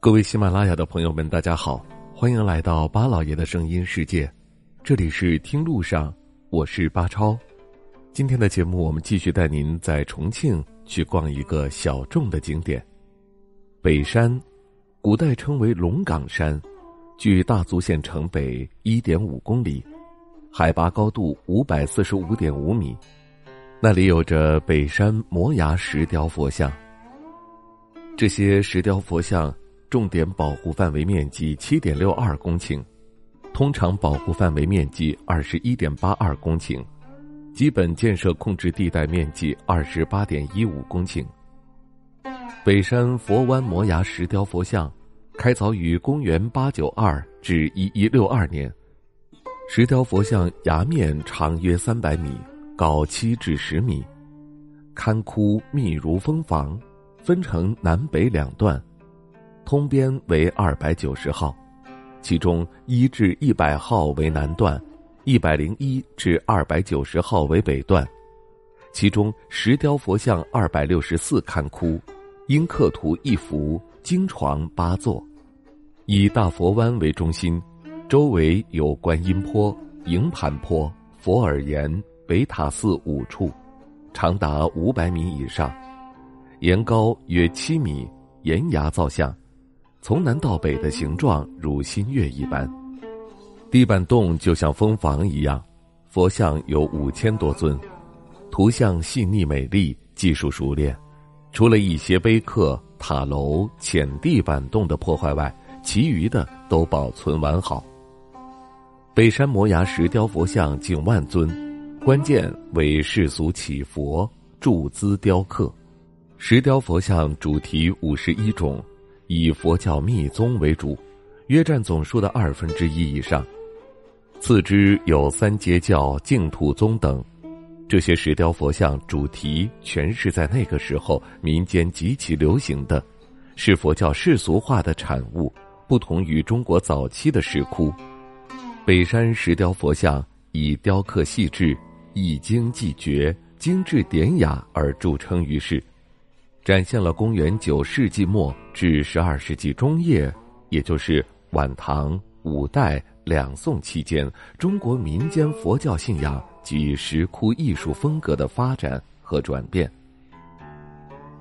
各位喜马拉雅的朋友们，大家好，欢迎来到巴老爷的声音世界，这里是听路上，我是巴超。今天的节目，我们继续带您在重庆去逛一个小众的景点——北山，古代称为龙岗山，距大足县城北一点五公里，海拔高度五百四十五点五米，那里有着北山摩崖石雕佛像。这些石雕佛像。重点保护范围面积七点六二公顷，通常保护范围面积二十一点八二公顷，基本建设控制地带面积二十八点一五公顷。北山佛湾摩崖石雕佛像，开凿于公元八九二至一一六二年。石雕佛像崖面长约三百米，高七至十米，龛窟密如蜂房，分成南北两段。通边为二百九十号，其中一至一百号为南段，一百零一至二百九十号为北段。其中石雕佛像二百六十四龛窟，因刻图一幅，经床八座，以大佛湾为中心，周围有观音坡、营盘坡、佛耳岩、北塔寺五处，长达五百米以上，岩高约七米，岩崖造像。从南到北的形状如新月一般，地板洞就像蜂房一样，佛像有五千多尊，图像细腻美丽，技术熟练。除了一些碑刻、塔楼、浅地板洞的破坏外，其余的都保存完好。北山摩崖石雕佛像近万尊，关键为世俗祈佛铸资雕刻。石雕佛像主题五十一种。以佛教密宗为主，约占总数的二分之一以上。次之有三阶教、净土宗等。这些石雕佛像主题全是在那个时候民间极其流行的，是佛教世俗化的产物，不同于中国早期的石窟。北山石雕佛像以雕刻细致、一精既绝、精致典雅而著称于世。展现了公元九世纪末至十二世纪中叶，也就是晚唐、五代、两宋期间，中国民间佛教信仰及石窟艺术风格的发展和转变。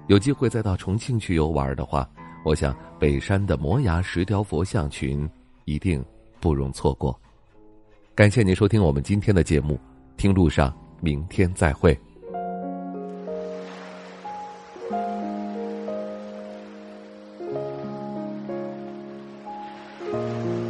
有机会再到重庆去游玩的话，我想北山的摩崖石雕佛像群一定不容错过。感谢您收听我们今天的节目，听路上，明天再会。